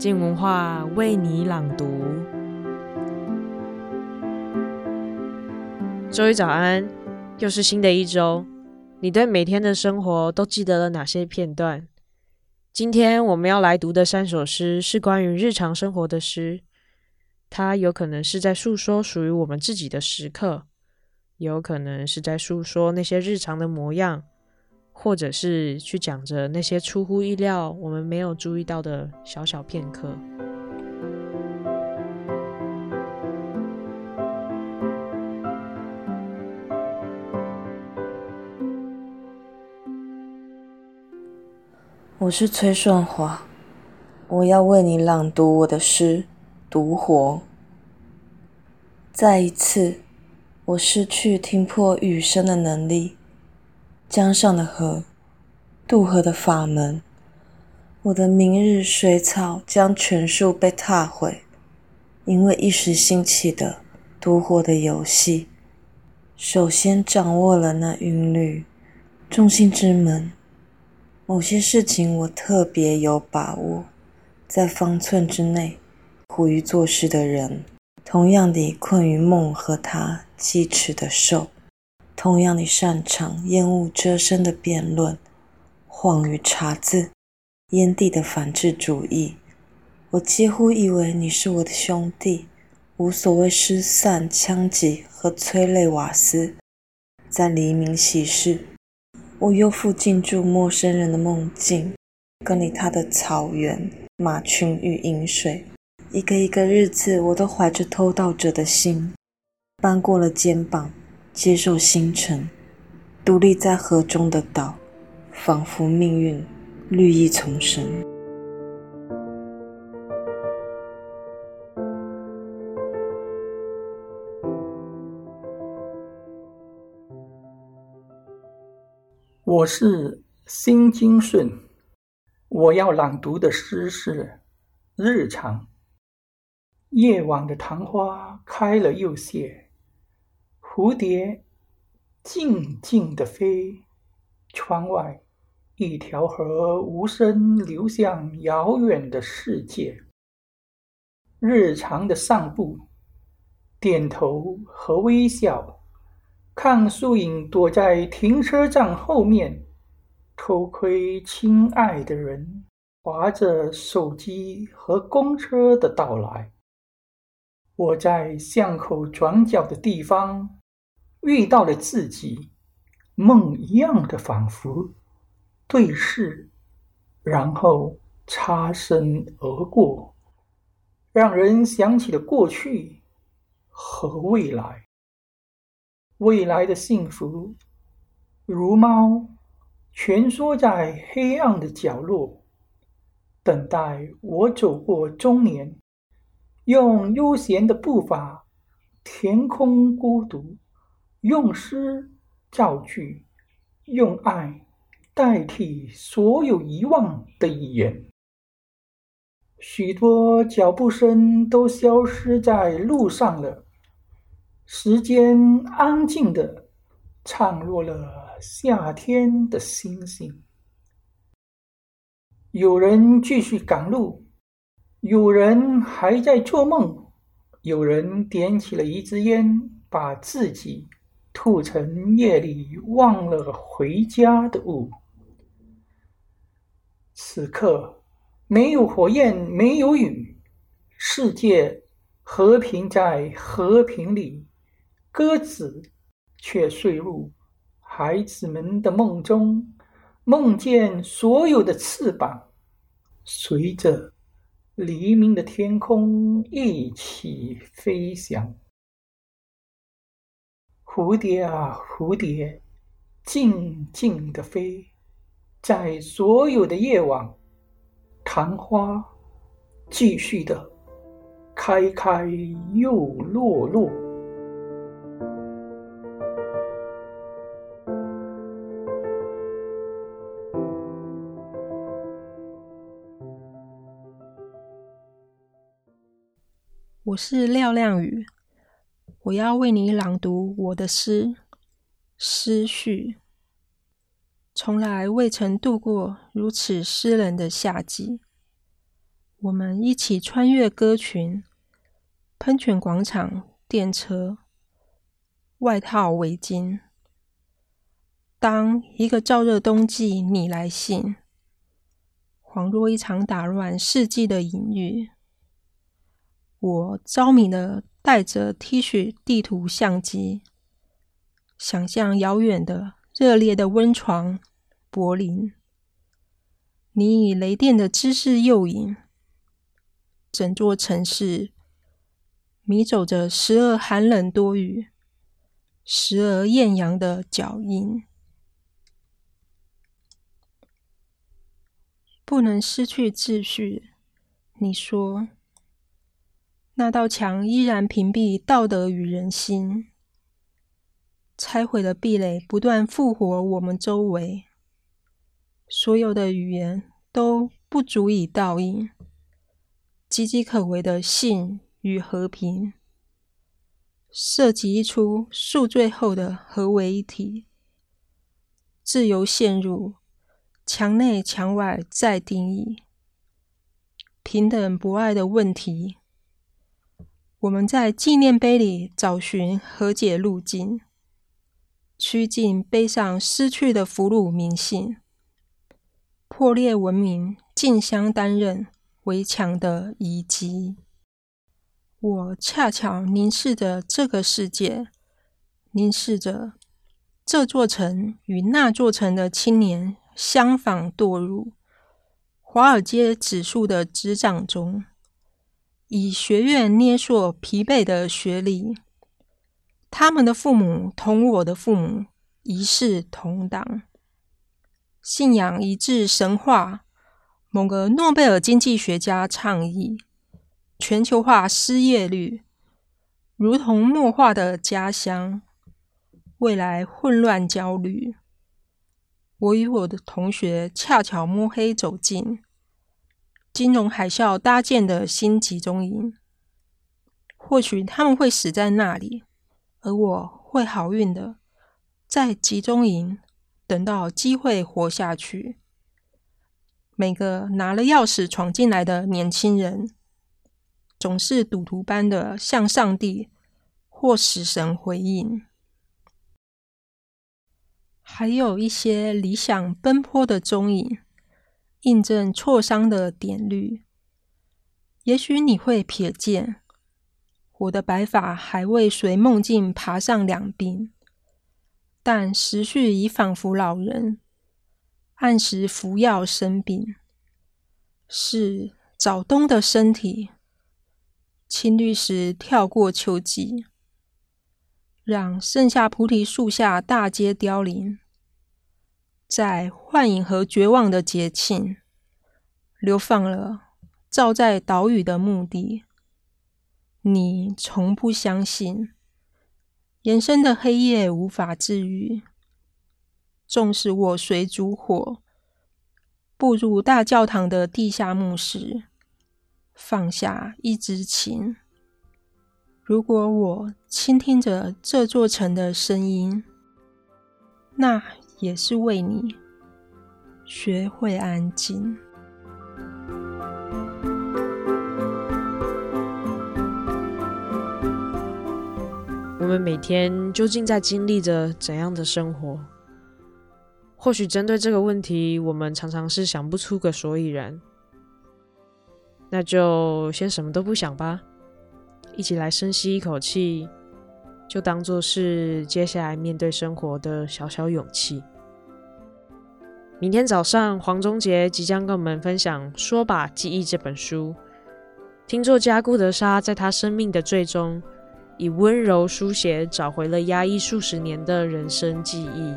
静文化为你朗读。周一早安，又是新的一周。你对每天的生活都记得了哪些片段？今天我们要来读的三首诗是关于日常生活的诗，它有可能是在诉说属于我们自己的时刻，有可能是在诉说那些日常的模样。或者是去讲着那些出乎意料、我们没有注意到的小小片刻。我是崔顺华，我要为你朗读我的诗《独活》。再一次，我失去听破雨声的能力。江上的河，渡河的法门，我的明日水草将全数被踏毁，因为一时兴起的独活的游戏。首先掌握了那韵律，中心之门。某些事情我特别有把握，在方寸之内，苦于做事的人，同样地困于梦和他疾驰的兽。同样，你擅长烟雾遮身的辩论，谎与查字，烟蒂的反智主义。我几乎以为你是我的兄弟，无所谓失散枪击和催泪瓦斯。在黎明喜事，我又附进驻陌生人的梦境，跟你他的草原、马群与饮水。一个一个日子，我都怀着偷盗者的心，搬过了肩膀。接受星辰，独立在河中的岛，仿佛命运绿意丛生。我是辛金顺，我要朗读的诗是《日常》。夜晚的昙花开了又谢。蝴蝶静静地飞，窗外一条河无声流向遥远的世界。日常的散步，点头和微笑，看树影躲在停车场后面，偷窥亲爱的人划着手机和公车的到来。我在巷口转角的地方。遇到了自己，梦一样的仿佛对视，然后擦身而过，让人想起了过去和未来。未来的幸福，如猫蜷缩在黑暗的角落，等待我走过中年，用悠闲的步伐填空孤独。用诗造句，用爱代替所有遗忘的语言。许多脚步声都消失在路上了，时间安静地唱落了夏天的星星。有人继续赶路，有人还在做梦，有人点起了一支烟，把自己。吐成夜里忘了回家的路。此刻没有火焰，没有雨，世界和平在和平里，鸽子却睡入孩子们的梦中，梦见所有的翅膀随着黎明的天空一起飞翔。蝴蝶啊，蝴蝶，静静地飞，在所有的夜晚，昙花继续的开开又落落。我是廖亮宇。我要为你朗读我的诗，诗序。从来未曾度过如此湿冷的夏季。我们一起穿越歌群、喷泉广场、电车、外套、围巾。当一个燥热冬季你来信，恍若一场打乱世纪的隐喻。我着迷的带着 T 恤、地图、相机，想象遥远的热烈的温床柏林。你以雷电的姿势诱引，整座城市迷走着时而寒冷多雨、时而艳阳的脚印。不能失去秩序，你说，那道墙依然屏蔽道德与人心，拆毁的壁垒不断复活我们周围，所有的语言都不足以倒映岌岌可危的性与和平，涉及一出宿醉后的合为一体，自由陷入。墙内墙外再定义平等博爱的问题。我们在纪念碑里找寻和解路径，趋近碑上失去的俘虏名姓。破裂文明竞相担任围墙的遗迹。我恰巧凝视着这个世界，凝视着这座城与那座城的青年。相仿堕入华尔街指数的执掌中，以学院捏塑疲惫的学历。他们的父母同我的父母一视同党，信仰一致神话。某个诺贝尔经济学家倡议，全球化失业率如同墨化的家乡，未来混乱焦虑。我与我的同学恰巧摸黑走进金融海啸搭建的新集中营，或许他们会死在那里，而我会好运的在集中营等到机会活下去。每个拿了钥匙闯进来的年轻人，总是赌徒般的向上帝或死神回应。还有一些理想奔波的踪影，印证挫伤的点绿。也许你会瞥见，我的白发还未随梦境爬上两鬓，但时序已仿佛老人，按时服药生病。是早冬的身体，青绿时跳过秋季。让剩下菩提树下大街凋零，在幻影和绝望的节庆，流放了照在岛屿的目的。你从不相信，延伸的黑夜无法治愈。纵使我随烛火步入大教堂的地下墓室，放下一支琴。如果我倾听着这座城的声音，那也是为你学会安静。我们每天究竟在经历着怎样的生活？或许针对这个问题，我们常常是想不出个所以然。那就先什么都不想吧。一起来深吸一口气，就当做是接下来面对生活的小小勇气。明天早上，黄宗杰即将跟我们分享《说吧，记忆》这本书。听作家顾德沙在他生命的最终，以温柔书写找回了压抑数十年的人生记忆。